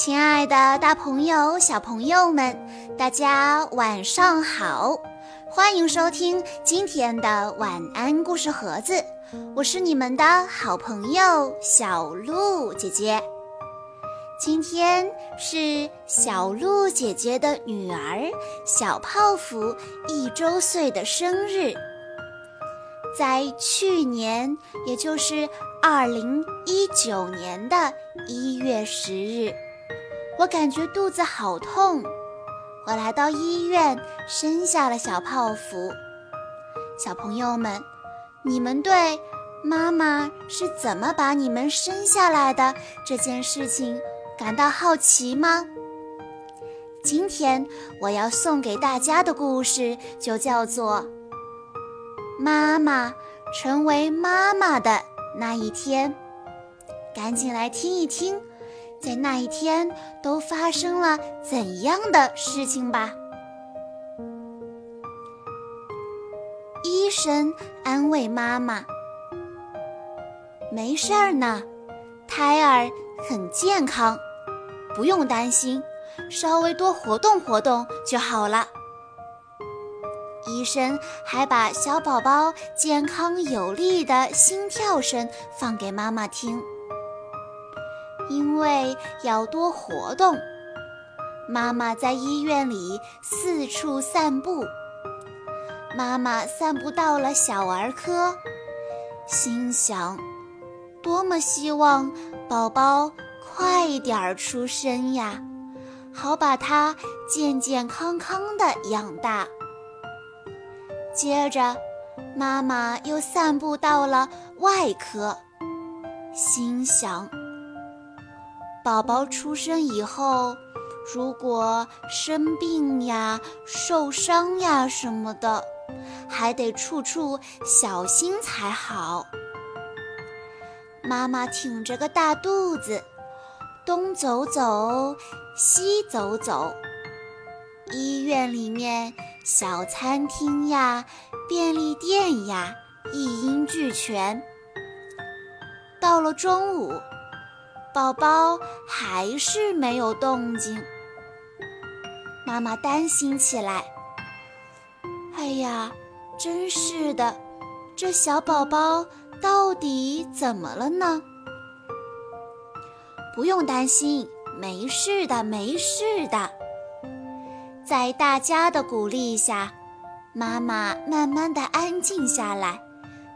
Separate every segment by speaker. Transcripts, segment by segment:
Speaker 1: 亲爱的，大朋友、小朋友们，大家晚上好！欢迎收听今天的晚安故事盒子，我是你们的好朋友小鹿姐姐。今天是小鹿姐姐的女儿小泡芙一周岁的生日。在去年，也就是二零一九年的一月十日。我感觉肚子好痛，我来到医院生下了小泡芙。小朋友们，你们对妈妈是怎么把你们生下来的这件事情感到好奇吗？今天我要送给大家的故事就叫做《妈妈成为妈妈的那一天》，赶紧来听一听。在那一天都发生了怎样的事情吧？医生安慰妈妈：“没事儿呢，胎儿很健康，不用担心，稍微多活动活动就好了。”医生还把小宝宝健康有力的心跳声放给妈妈听。因为要多活动，妈妈在医院里四处散步。妈妈散步到了小儿科，心想：多么希望宝宝快点儿出生呀，好把他健健康康的养大。接着，妈妈又散步到了外科，心想。宝宝出生以后，如果生病呀、受伤呀什么的，还得处处小心才好。妈妈挺着个大肚子，东走走，西走走，医院里面小餐厅呀、便利店呀，一应俱全。到了中午。宝宝还是没有动静，妈妈担心起来。哎呀，真是的，这小宝宝到底怎么了呢？不用担心，没事的，没事的。在大家的鼓励下，妈妈慢慢的安静下来，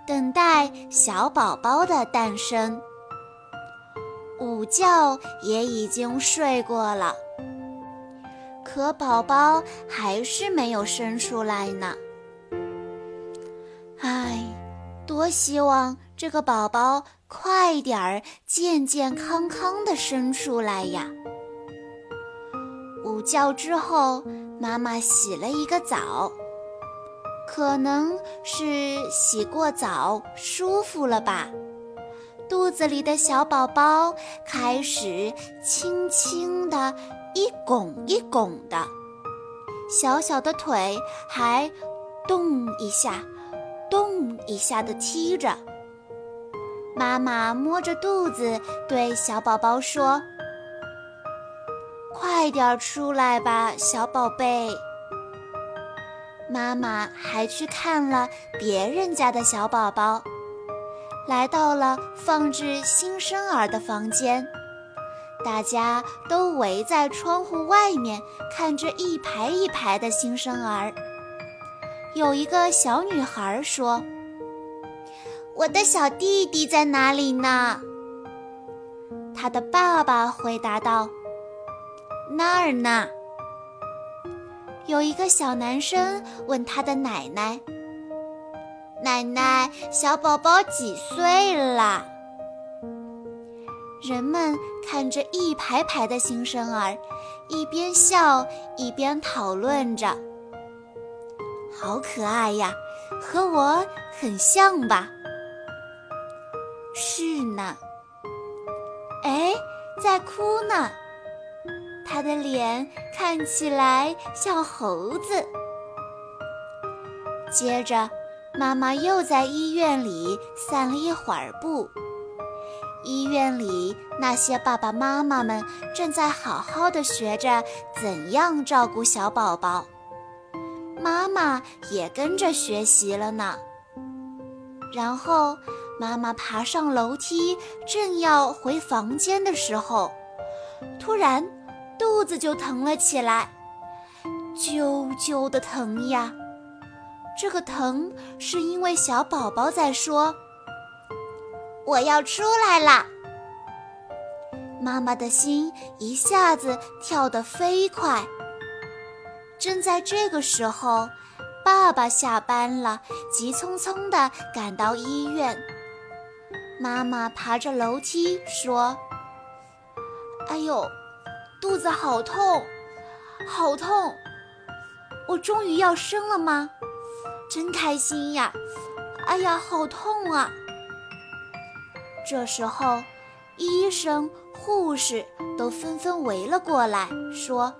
Speaker 1: 等待小宝宝的诞生。午觉也已经睡过了，可宝宝还是没有生出来呢。唉，多希望这个宝宝快点儿健健康康的生出来呀！午觉之后，妈妈洗了一个澡，可能是洗过澡舒服了吧。肚子里的小宝宝开始轻轻的一拱一拱的，小小的腿还动一下、动一下的踢着。妈妈摸着肚子对小宝宝说：“快点出来吧，小宝贝。”妈妈还去看了别人家的小宝宝。来到了放置新生儿的房间，大家都围在窗户外面看着一排一排的新生儿。有一个小女孩说：“我的小弟弟在哪里呢？”他的爸爸回答道：“那儿呢。”有一个小男生问他的奶奶。奶奶，小宝宝几岁了？人们看着一排排的新生儿，一边笑一边讨论着。好可爱呀，和我很像吧？是呢。哎，在哭呢。他的脸看起来像猴子。接着。妈妈又在医院里散了一会儿步，医院里那些爸爸妈妈们正在好好的学着怎样照顾小宝宝，妈妈也跟着学习了呢。然后，妈妈爬上楼梯，正要回房间的时候，突然肚子就疼了起来，啾啾的疼呀！这个疼是因为小宝宝在说：“我要出来啦！”妈妈的心一下子跳得飞快。正在这个时候。爸爸下班了，急匆匆地赶到医院。妈妈爬着楼梯说：“哎呦，肚子好痛，好痛！我终于要生了吗？真开心呀！哎呀，好痛啊！”这时候，医生、护士都纷纷围了过来，说：“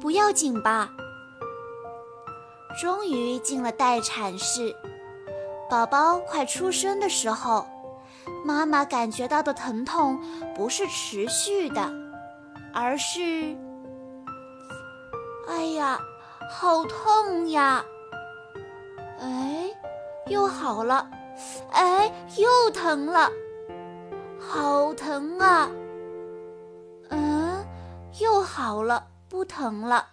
Speaker 1: 不要紧吧？”终于进了待产室，宝宝快出生的时候，妈妈感觉到的疼痛不是持续的，而是……哎呀，好痛呀！哎，又好了，哎，又疼了，好疼啊！嗯，又好了，不疼了。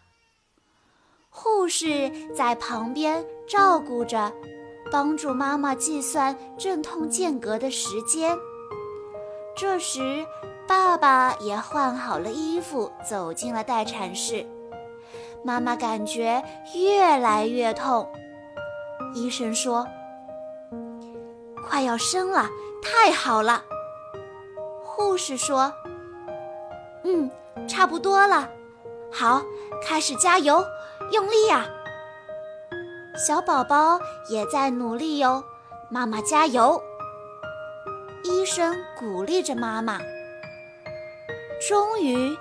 Speaker 1: 护士在旁边照顾着，帮助妈妈计算阵痛间隔的时间。这时，爸爸也换好了衣服，走进了待产室。妈妈感觉越来越痛，医生说：“快要生了，太好了。”护士说：“嗯，差不多了，好，开始加油。”用力呀！小宝宝也在努力哟，妈妈加油！医生鼓励着妈妈。终于，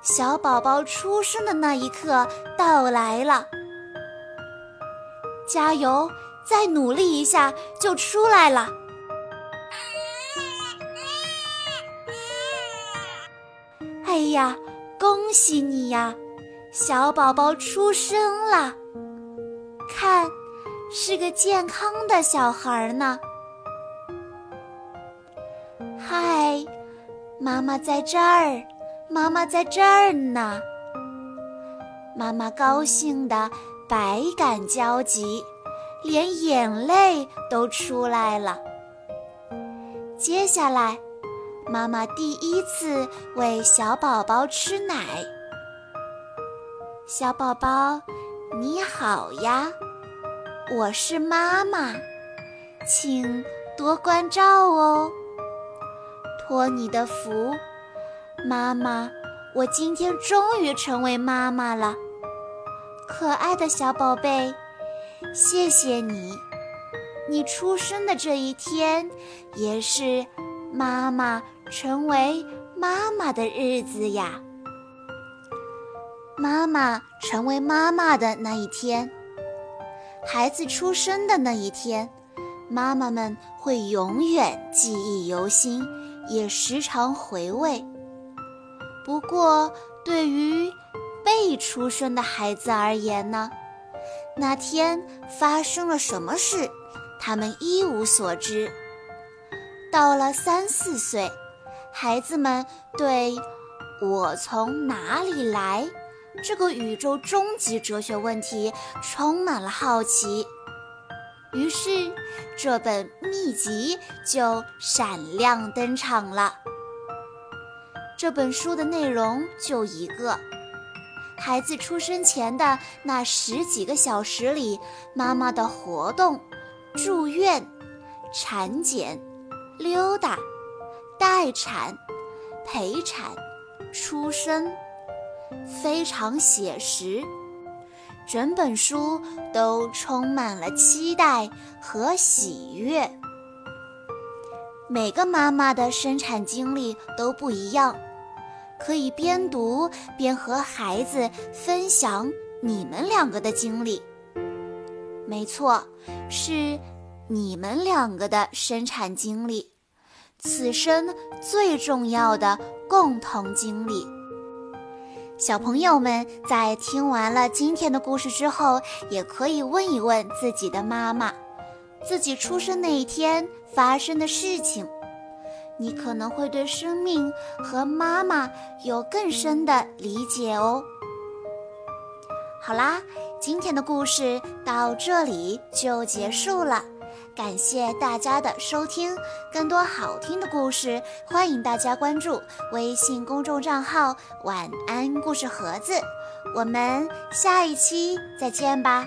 Speaker 1: 小宝宝出生的那一刻到来了。加油，再努力一下就出来了！哎呀，恭喜你呀！小宝宝出生了，看，是个健康的小孩呢。嗨，妈妈在这儿，妈妈在这儿呢。妈妈高兴的百感交集，连眼泪都出来了。接下来，妈妈第一次喂小宝宝吃奶。小宝宝，你好呀，我是妈妈，请多关照哦。托你的福，妈妈，我今天终于成为妈妈了。可爱的小宝贝，谢谢你，你出生的这一天，也是妈妈成为妈妈的日子呀。妈妈成为妈妈的那一天，孩子出生的那一天，妈妈们会永远记忆犹新，也时常回味。不过，对于被出生的孩子而言呢，那天发生了什么事，他们一无所知。到了三四岁，孩子们对我从哪里来？这个宇宙终极哲学问题充满了好奇，于是这本秘籍就闪亮登场了。这本书的内容就一个：孩子出生前的那十几个小时里，妈妈的活动、住院、产检、溜达、待产、陪产、出生。非常写实，整本书都充满了期待和喜悦。每个妈妈的生产经历都不一样，可以边读边和孩子分享你们两个的经历。没错，是你们两个的生产经历，此生最重要的共同经历。小朋友们在听完了今天的故事之后，也可以问一问自己的妈妈，自己出生那一天发生的事情。你可能会对生命和妈妈有更深的理解哦。好啦，今天的故事到这里就结束了。感谢大家的收听，更多好听的故事，欢迎大家关注微信公众账号“晚安故事盒子”。我们下一期再见吧。